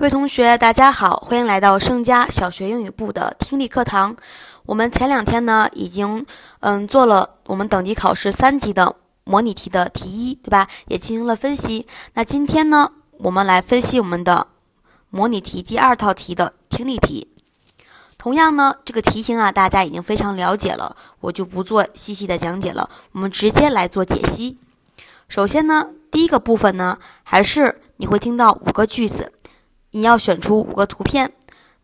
各位同学，大家好，欢迎来到盛佳小学英语部的听力课堂。我们前两天呢，已经嗯做了我们等级考试三级的模拟题的题一，对吧？也进行了分析。那今天呢，我们来分析我们的模拟题第二套题的听力题。同样呢，这个题型啊，大家已经非常了解了，我就不做细细的讲解了，我们直接来做解析。首先呢，第一个部分呢，还是你会听到五个句子。你要选出五个图片，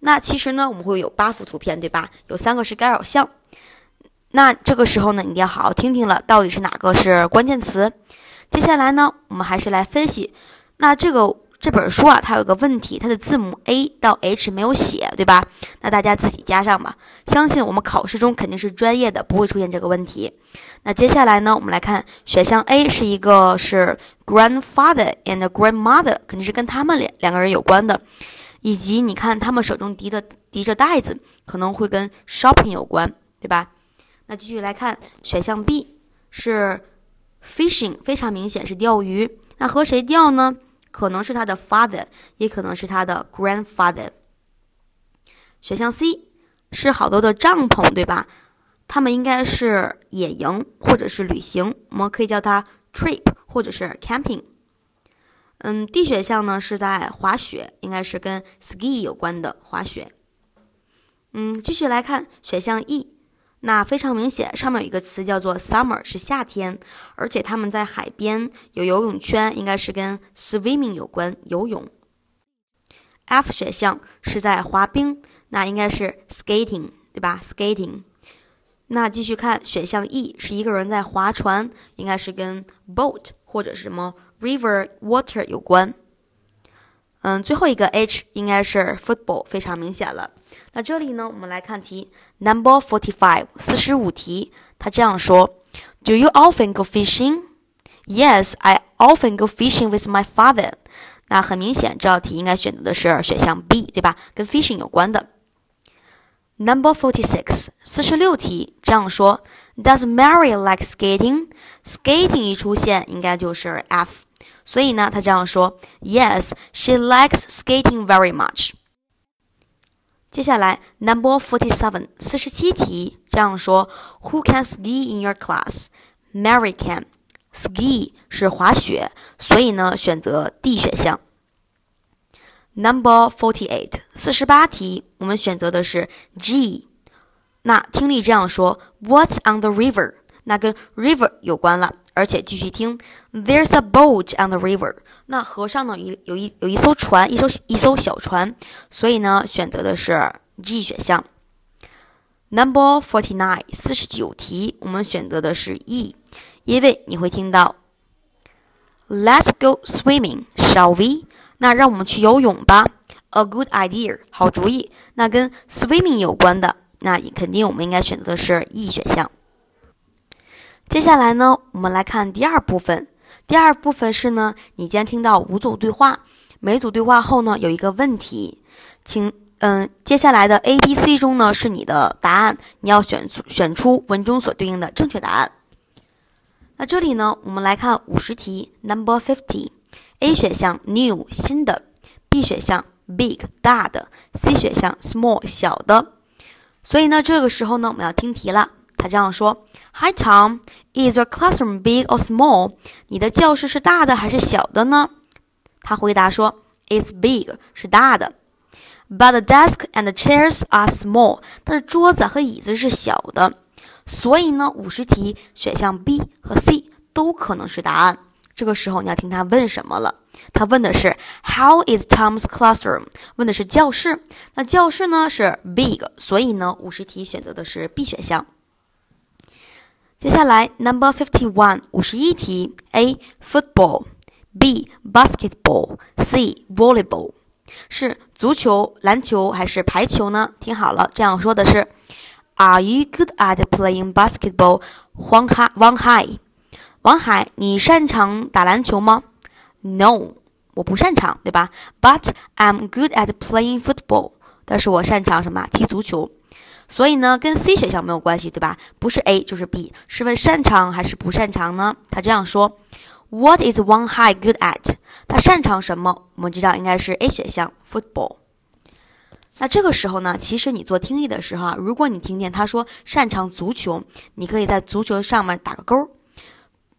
那其实呢，我们会有八幅图片，对吧？有三个是干扰项。那这个时候呢，你一定要好好听听了，到底是哪个是关键词？接下来呢，我们还是来分析。那这个这本书啊，它有个问题，它的字母 A 到 H 没有写，对吧？那大家自己加上吧。相信我们考试中肯定是专业的，不会出现这个问题。那接下来呢，我们来看选项 A 是一个是 grandfather and grandmother，肯定是跟他们两两个人有关的，以及你看他们手中提的提着袋子，可能会跟 shopping 有关，对吧？那继续来看选项 B 是 fishing，非常明显是钓鱼。那和谁钓呢？可能是他的 father，也可能是他的 grandfather。选项 C 是好多的帐篷，对吧？他们应该是野营或者是旅行，我们可以叫它 trip 或者是 camping。嗯，D 选项呢是在滑雪，应该是跟 ski 有关的滑雪。嗯，继续来看选项 E，那非常明显，上面有一个词叫做 summer，是夏天，而且他们在海边有游泳圈，应该是跟 swimming 有关，游泳。F 选项是在滑冰，那应该是 skating，对吧？skating。那继续看选项 E，是一个人在划船，应该是跟 boat 或者是什么 river water 有关。嗯，最后一个 H 应该是 football，非常明显了。那这里呢，我们来看题 number forty five，四十五题，他这样说：Do you often go fishing? Yes, I often go fishing with my father。那很明显，这道题应该选择的是选项 B，对吧？跟 fishing 有关的。Number forty six，四十六题这样说：Does Mary like skating? Skating 一出现，应该就是 F。所以呢，他这样说：Yes, she likes skating very much。接下来，Number forty seven，四十七题这样说：Who can ski in your class? Mary can. Ski 是滑雪，所以呢，选择 D 选项。 Number forty eight，四十八题，我们选择的是 G。那听力这样说：What's on the river？那跟 river 有关了，而且继续听：There's a boat on the river。那河上呢，有有一有一艘船，一艘一艘小船，所以呢，选择的是 G 选项。Number forty nine，四十九题，我们选择的是 E，因为你会听到：Let's go swimming，shall we？那让我们去游泳吧，a good idea，好主意。那跟 swimming 有关的，那肯定我们应该选择的是 E 选项。接下来呢，我们来看第二部分。第二部分是呢，你将听到五组对话，每组对话后呢有一个问题，请嗯，接下来的 A、B、C 中呢是你的答案，你要选选出文中所对应的正确答案。那这里呢，我们来看五十题，Number fifty。A 选项 new 新的，B 选项 big 大的，C 选项 small 小的。所以呢，这个时候呢，我们要听题了。他这样说：Hi Tom, is your classroom big or small？你的教室是大的还是小的呢？他回答说：It's big，是大的。But the desk and chairs are small，但是桌子和椅子是小的。所以呢，五十题选项 B 和 C 都可能是答案。这个时候你要听他问什么了？他问的是 How is Tom's classroom？问的是教室。那教室呢是 big，所以呢五十题选择的是 B 选项。接下来 Number fifty one 五十一题 A football，B basketball，C volleyball 是足球、篮球还是排球呢？听好了，这样说的是 Are you good at playing basketball？黄海王海。王海，你擅长打篮球吗？No，我不擅长，对吧？But I'm good at playing football。但是我擅长什么？踢足球。所以呢，跟 C 选项没有关系，对吧？不是 A 就是 B，是问擅长还是不擅长呢？他这样说 What is Wang Hai good at？他擅长什么？我们知道应该是 A 选项 football。那这个时候呢，其实你做听力的时候啊，如果你听见他说擅长足球，你可以在足球上面打个勾；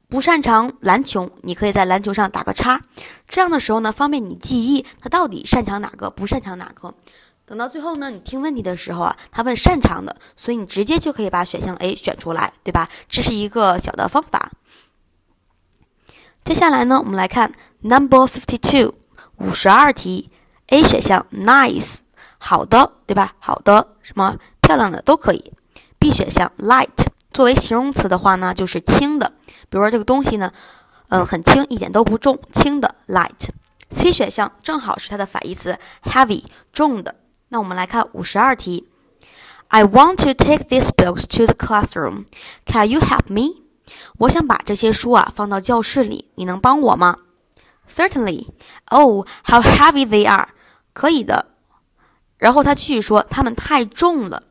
不擅长篮球，你可以在篮球上打个叉。这样的时候呢，方便你记忆他到底擅长哪个，不擅长哪个。等到最后呢，你听问题的时候啊，他问擅长的，所以你直接就可以把选项 A 选出来，对吧？这是一个小的方法。接下来呢，我们来看 Number Fifty Two 五十二题，A 选项 Nice。好的，对吧？好的，什么漂亮的都可以。B 选项 light 作为形容词的话呢，就是轻的。比如说这个东西呢，嗯，很轻，一点都不重，轻的 light。C 选项正好是它的反义词 heavy 重的。那我们来看五十二题。I want to take these books to the classroom. Can you help me? 我想把这些书啊放到教室里，你能帮我吗？Certainly. Oh, how heavy they are. 可以的。然后他继续说：“它们太重了。”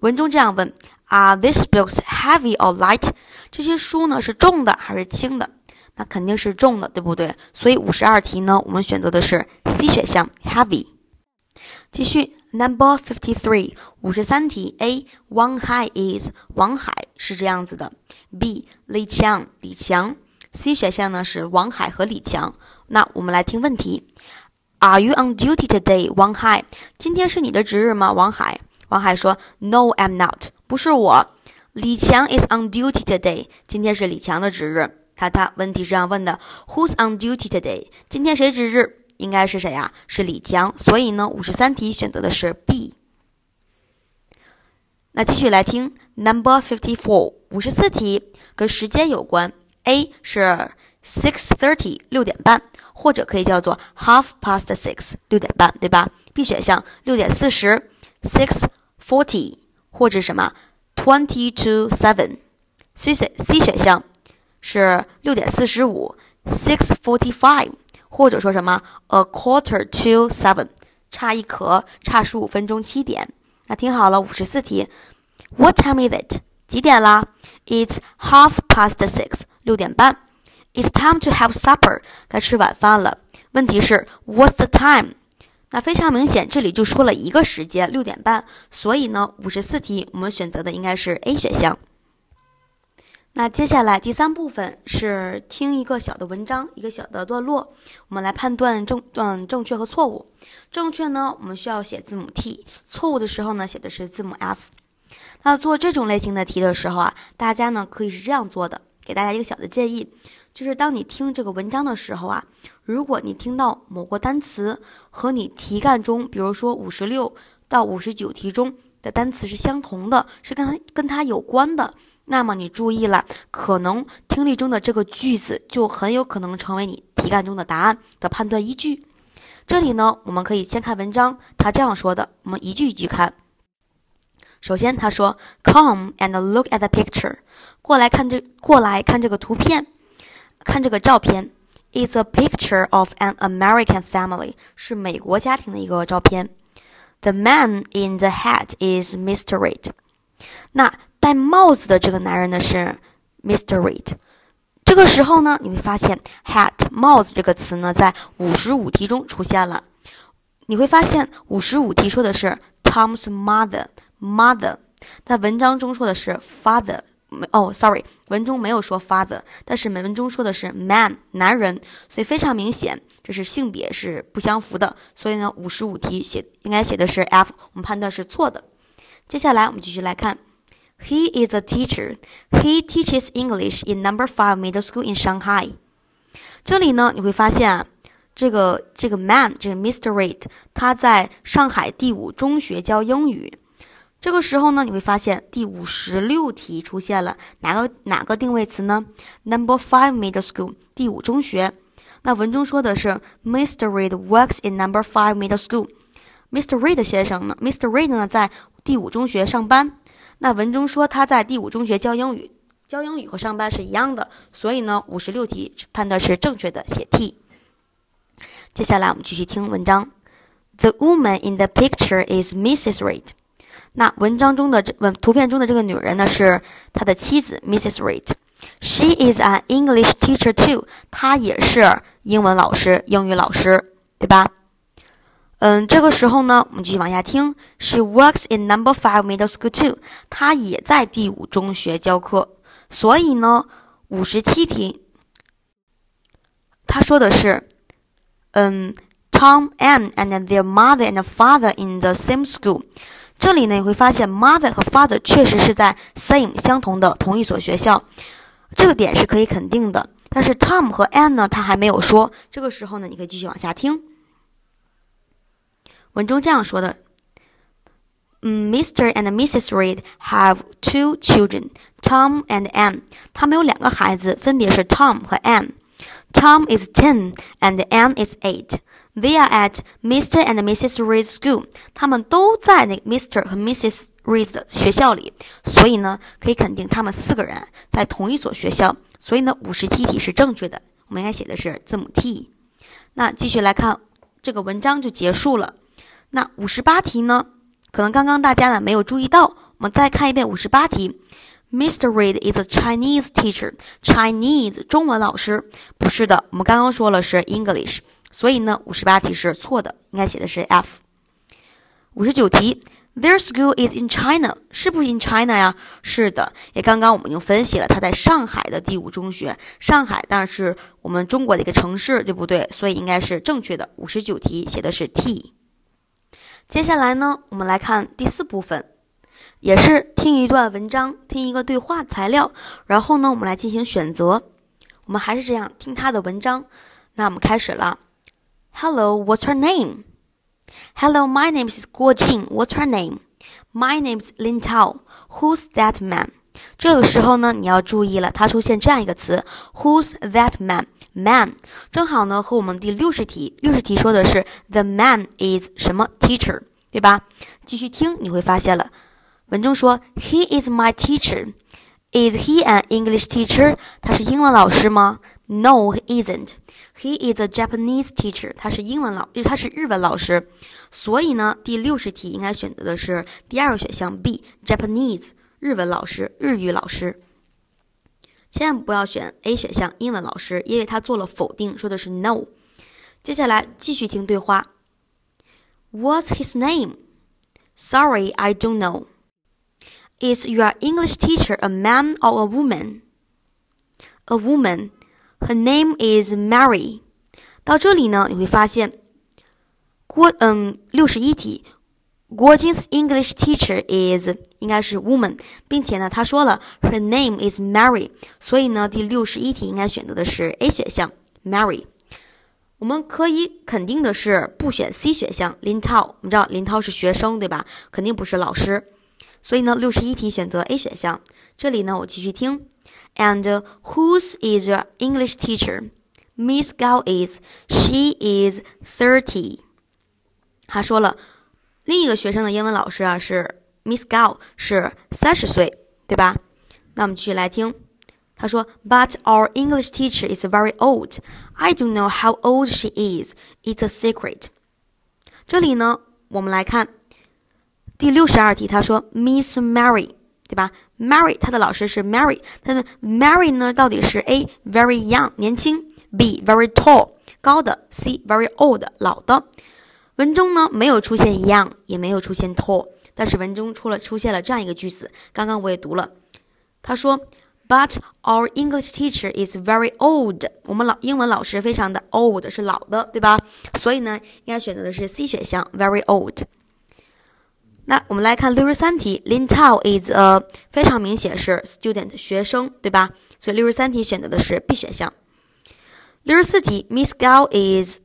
文中这样问：“Are these books heavy or light？” 这些书呢是重的还是轻的？那肯定是重的，对不对？所以五十二题呢，我们选择的是 C 选项 heavy。继续，Number fifty three，五十三题。A. Wang Hai is 王海是这样子的。B. Li Qiang 李强。C 选项呢是王海和李强。那我们来听问题。Are you on duty today, Wang Hai？今天是你的值日吗，王海？王海说：No, I'm not。不是我。李强 is on duty today。今天是李强的值日。他他问题是这样问的：Who's on duty today？今天谁值日？应该是谁呀？是李强。所以呢，五十三题选择的是 B。那继续来听 Number fifty four，五十四题跟时间有关。A 是 six thirty，六点半。或者可以叫做 half past six，六点半，对吧？B 选项六点四十，six forty，或者什么 twenty to seven。C 选 C 选项是六点四十五，six forty five，或者说什么 a quarter to seven，差一刻，差十五分钟，七点。那听好了，五十四题，What time is it？几点啦？It's half past six，六点半。It's time to have supper，该吃晚饭了。问题是 What's the time？那非常明显，这里就说了一个时间，六点半。所以呢，五十四题我们选择的应该是 A 选项。那接下来第三部分是听一个小的文章，一个小的段落，我们来判断正嗯正确和错误。正确呢，我们需要写字母 T；错误的时候呢，写的是字母 F。那做这种类型的题的时候啊，大家呢可以是这样做的，给大家一个小的建议。就是当你听这个文章的时候啊，如果你听到某个单词和你题干中，比如说五十六到五十九题中的单词是相同的，是跟它跟它有关的，那么你注意了，可能听力中的这个句子就很有可能成为你题干中的答案的判断依据。这里呢，我们可以先看文章，他这样说的，我们一句一句看。首先他说，Come and look at the picture，过来看这过来看这个图片。看这个照片，It's a picture of an American family，是美国家庭的一个照片。The man in the hat is Mister Reed，。那戴帽子的这个男人呢是 Mister Reed。这个时候呢，你会发现 hat 帽子这个词呢在五十五题中出现了。你会发现五十五题说的是 Tom's mother，mother，在文章中说的是 father。没哦，sorry，文中没有说 father，但是文中说的是 man，男人，所以非常明显，这是性别是不相符的。所以呢，五十五题写应该写的是 F，我们判断是错的。接下来我们继续来看，He is a teacher. He teaches English in Number Five Middle School in Shanghai. 这里呢，你会发现啊，这个这个 man，这个 Mr. Reid，他在上海第五中学教英语。这个时候呢，你会发现第五十六题出现了哪个哪个定位词呢？Number five middle school，第五中学。那文中说的是 Mr. Reed works in Number five middle school。Mr. Reed 先生呢？Mr. Reed 呢在第五中学上班。那文中说他在第五中学教英语，教英语和上班是一样的。所以呢，五十六题判断是正确的，写 T。接下来我们继续听文章。The woman in the picture is Mrs. Reed。那文章中的这文图片中的这个女人呢，是他的妻子 Mrs. Reid。She is an English teacher too。她也是英文老师，英语老师，对吧？嗯，这个时候呢，我们继续往下听。She works in Number Five Middle School too。她也在第五中学教课。所以呢，五十七题，他说的是，嗯，Tom and and their mother and father in the same school。这里呢，你会发现 mother 和 father 确实是在 same 相同的同一所学校。这个点是可以肯定的，但是 Tom 和 Anne 呢，他还没有说。这个时候呢，你可以继续往下听。文中这样说的：嗯，Mr. and Mrs. Reed have two children, Tom and Anne。他们有两个孩子，分别是 Tom 和 Anne。Tom is ten and Anne is eight. They are at Mr. and Mrs. Reed's school. 他们都在那个 Mr. 和 Mrs. Reed 的学校里，所以呢，可以肯定他们四个人在同一所学校。所以呢，五十七题是正确的。我们应该写的是字母 T。那继续来看这个文章就结束了。那五十八题呢，可能刚刚大家呢没有注意到。我们再看一遍五十八题。Mr. Reed is a Chinese teacher. Chinese 中文老师不是的，我们刚刚说了是 English，所以呢，五十八题是错的，应该写的是 F。五十九题。Their school is in China，是不是 in China 呀？是的，也刚刚我们已经分析了，它在上海的第五中学。上海当然是我们中国的一个城市，对不对？所以应该是正确的。五十九题写的是 T。接下来呢，我们来看第四部分，也是听一段文章，听一个对话材料，然后呢，我们来进行选择。我们还是这样听他的文章。那我们开始了。Hello，what's her name？Hello, my name is Guo Jing. What's her name? My name is Lin Tao. Who's that man? 这个时候呢，你要注意了，它出现这样一个词，Who's that man? Man，正好呢和我们第六十题，六十题说的是 The man is 什么 teacher，对吧？继续听，你会发现了，文中说 He is my teacher. Is he an English teacher？他是英文老师吗？No, he isn't. He is a Japanese teacher. 他是英文老，他是日文老师。所以呢，第六十题应该选择的是第二个选项 B，Japanese 日文老师，日语老师。千万不要选 A 选项英文老师，因为他做了否定，说的是 No。接下来继续听对话。What's his name? Sorry, I don't know. Is your English teacher a man or a woman? A woman. Her name is Mary。到这里呢，你会发现郭嗯六十一题，郭晶 's English teacher is 应该是 woman，并且呢，他说了 her name is Mary，所以呢，第六十一题应该选择的是 A 选项 Mary。我们可以肯定的是不选 C 选项林涛，我们知道林涛是学生对吧？肯定不是老师，所以呢，六十一题选择 A 选项。这里呢，我继续听。And whose is your English teacher? Miss Gao is. She is thirty. 他说了，另一个学生的英文老师啊是 Miss Gao，是三十岁，对吧？那我们继续来听。他说，But our English teacher is very old. I don't know how old she is. It's a secret. 这里呢，我们来看第六十二题。他说，Miss Mary，对吧 ？Mary，他的老师是 Mary，他的 Mary 呢到底是 A very young 年轻，B very tall 高的，C very old 老的。文中呢没有出现 young，也没有出现 tall，但是文中出了出现了这样一个句子，刚刚我也读了，他说，But our English teacher is very old，我们老英文老师非常的 old 是老的，对吧？所以呢应该选择的是 C 选项 very old。那我们来看六十三题，Lin Tao is a 非常明显是 student 学生，对吧？所以六十三题选择的是 B 选项。六十四题，Miss Gao is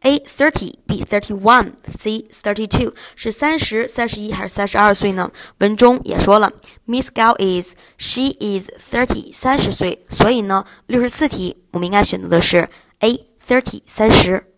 A thirty B thirty one C thirty two 是三十三十一还是三十二岁呢？文中也说了，Miss Gao is she is thirty 三十岁，所以呢六十四题我们应该选择的是 A thirty 三十。